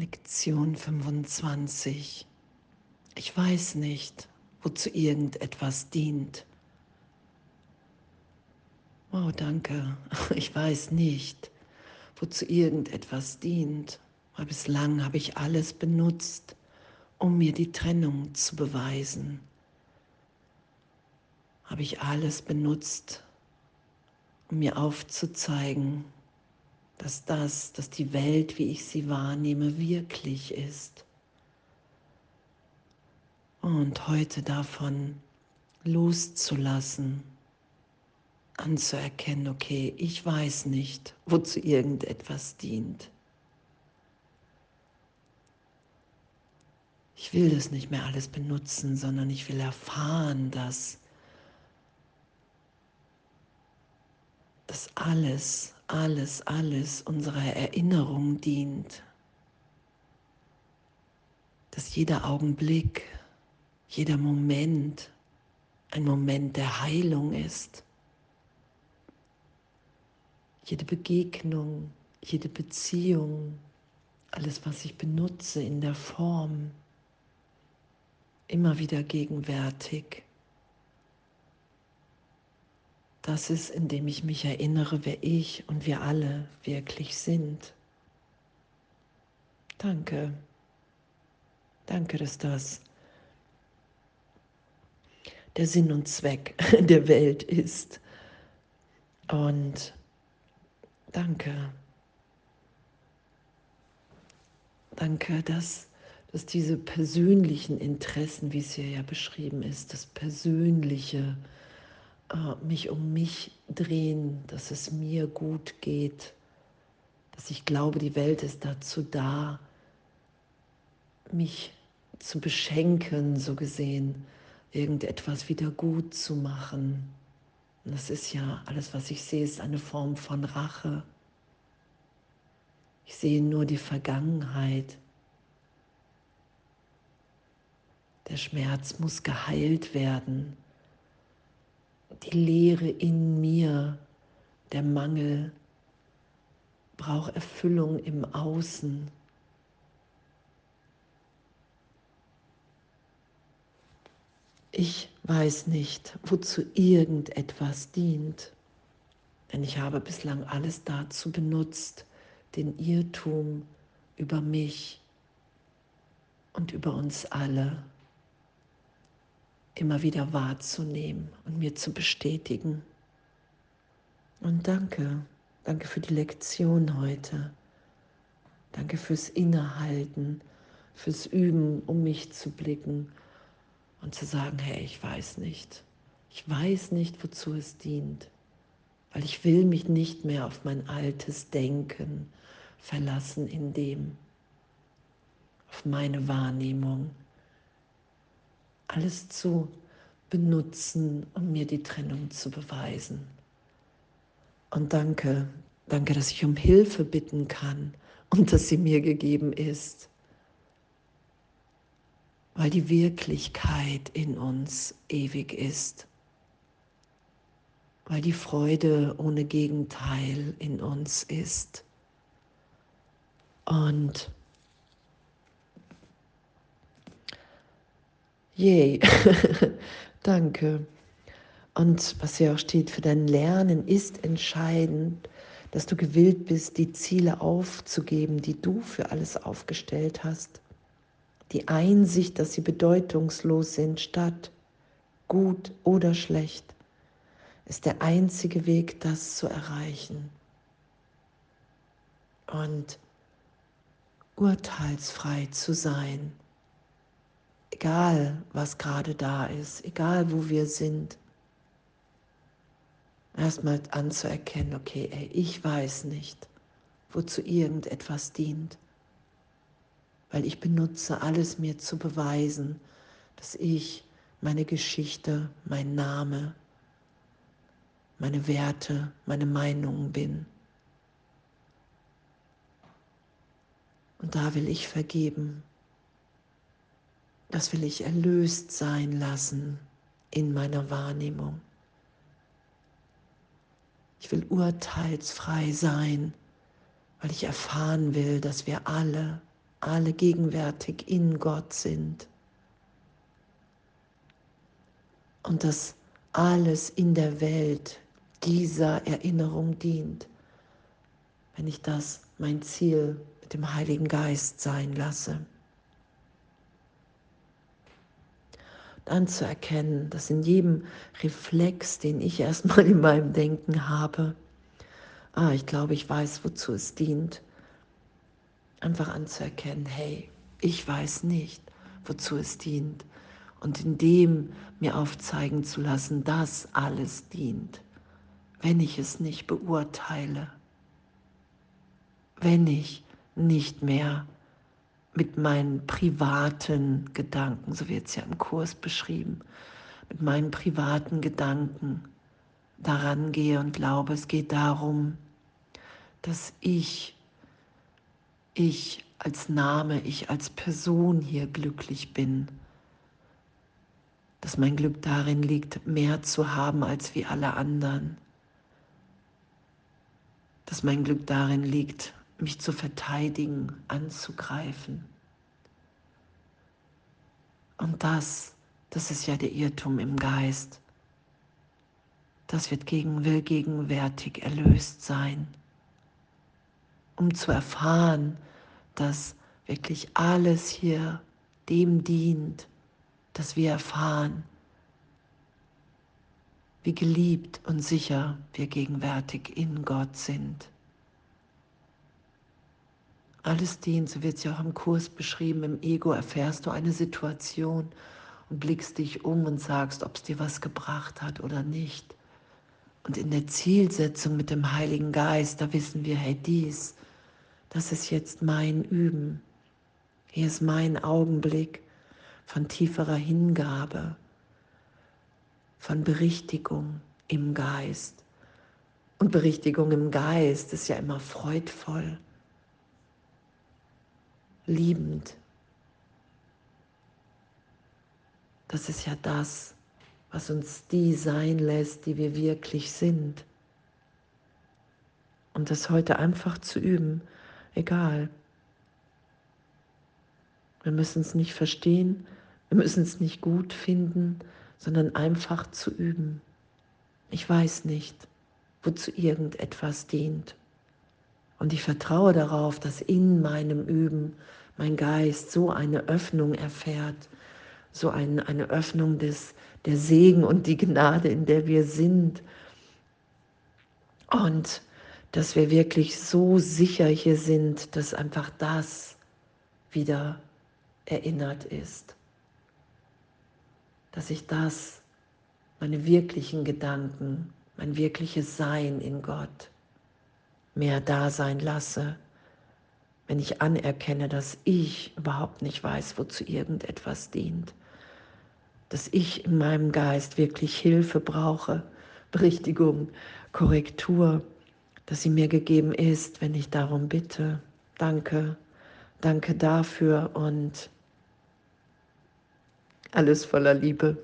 Lektion 25. Ich weiß nicht, wozu irgendetwas dient. Oh, danke. Ich weiß nicht, wozu irgendetwas dient, weil bislang habe ich alles benutzt, um mir die Trennung zu beweisen. Habe ich alles benutzt, um mir aufzuzeigen, dass das, dass die Welt, wie ich sie wahrnehme, wirklich ist. Und heute davon loszulassen, anzuerkennen, okay, ich weiß nicht, wozu irgendetwas dient. Ich will das nicht mehr alles benutzen, sondern ich will erfahren, dass, dass alles alles, alles unserer Erinnerung dient. Dass jeder Augenblick, jeder Moment ein Moment der Heilung ist. Jede Begegnung, jede Beziehung, alles, was ich benutze in der Form, immer wieder gegenwärtig das ist, indem ich mich erinnere, wer ich und wir alle wirklich sind. Danke. Danke, dass das der Sinn und Zweck der Welt ist. Und danke. Danke, dass, dass diese persönlichen Interessen, wie es hier ja beschrieben ist, das persönliche, äh, mich um mich drehen, dass es mir gut geht, dass ich glaube, die Welt ist dazu da, mich zu beschenken, so gesehen, irgendetwas wieder gut zu machen. Und das ist ja alles, was ich sehe, ist eine Form von Rache. Ich sehe nur die Vergangenheit. Der Schmerz muss geheilt werden die Leere in mir, der Mangel braucht Erfüllung im Außen. Ich weiß nicht, wozu irgendetwas dient, denn ich habe bislang alles dazu benutzt, den Irrtum über mich und über uns alle immer wieder wahrzunehmen und mir zu bestätigen. Und danke, danke für die Lektion heute. Danke fürs Innehalten, fürs Üben, um mich zu blicken und zu sagen, hey, ich weiß nicht. Ich weiß nicht, wozu es dient, weil ich will mich nicht mehr auf mein altes Denken verlassen in dem, auf meine Wahrnehmung, alles zu benutzen, um mir die Trennung zu beweisen. Und danke, danke, dass ich um Hilfe bitten kann und dass sie mir gegeben ist, weil die Wirklichkeit in uns ewig ist, weil die Freude ohne Gegenteil in uns ist. Und Yay, danke. Und was hier auch steht, für dein Lernen ist entscheidend, dass du gewillt bist, die Ziele aufzugeben, die du für alles aufgestellt hast. Die Einsicht, dass sie bedeutungslos sind, statt gut oder schlecht, ist der einzige Weg, das zu erreichen. Und urteilsfrei zu sein egal was gerade da ist, egal wo wir sind, erstmal anzuerkennen, okay, ey, ich weiß nicht, wozu irgendetwas dient, weil ich benutze alles mir zu beweisen, dass ich meine Geschichte, mein Name, meine Werte, meine Meinungen bin. Und da will ich vergeben. Das will ich erlöst sein lassen in meiner Wahrnehmung. Ich will urteilsfrei sein, weil ich erfahren will, dass wir alle alle gegenwärtig in Gott sind. Und dass alles in der Welt dieser Erinnerung dient, wenn ich das mein Ziel mit dem Heiligen Geist sein lasse. Anzuerkennen, dass in jedem Reflex, den ich erstmal in meinem Denken habe, ah, ich glaube, ich weiß, wozu es dient, einfach anzuerkennen, hey, ich weiß nicht, wozu es dient. Und in dem mir aufzeigen zu lassen, dass alles dient, wenn ich es nicht beurteile, wenn ich nicht mehr mit meinen privaten Gedanken, so wird es ja im Kurs beschrieben, mit meinen privaten Gedanken daran gehe und glaube, es geht darum, dass ich, ich als Name, ich als Person hier glücklich bin, dass mein Glück darin liegt, mehr zu haben als wie alle anderen, dass mein Glück darin liegt, mich zu verteidigen, anzugreifen. Und das, das ist ja der Irrtum im Geist. Das wird gegen, will gegenwärtig erlöst sein, um zu erfahren, dass wirklich alles hier dem dient, dass wir erfahren, wie geliebt und sicher wir gegenwärtig in Gott sind. Alles dient, so wird es ja auch im Kurs beschrieben, im Ego erfährst du eine Situation und blickst dich um und sagst, ob es dir was gebracht hat oder nicht. Und in der Zielsetzung mit dem Heiligen Geist, da wissen wir, hey, dies, das ist jetzt mein Üben. Hier ist mein Augenblick von tieferer Hingabe, von Berichtigung im Geist. Und Berichtigung im Geist ist ja immer freudvoll liebend. Das ist ja das, was uns die sein lässt, die wir wirklich sind. Und das heute einfach zu üben, egal. Wir müssen es nicht verstehen, wir müssen es nicht gut finden, sondern einfach zu üben. Ich weiß nicht, wozu irgendetwas dient. Und ich vertraue darauf, dass in meinem Üben mein Geist so eine Öffnung erfährt, so ein, eine Öffnung des, der Segen und die Gnade, in der wir sind. Und dass wir wirklich so sicher hier sind, dass einfach das wieder erinnert ist. Dass ich das, meine wirklichen Gedanken, mein wirkliches Sein in Gott mehr da sein lasse wenn ich anerkenne, dass ich überhaupt nicht weiß, wozu irgendetwas dient, dass ich in meinem Geist wirklich Hilfe brauche, Berichtigung, Korrektur, dass sie mir gegeben ist, wenn ich darum bitte. Danke, danke dafür und alles voller Liebe.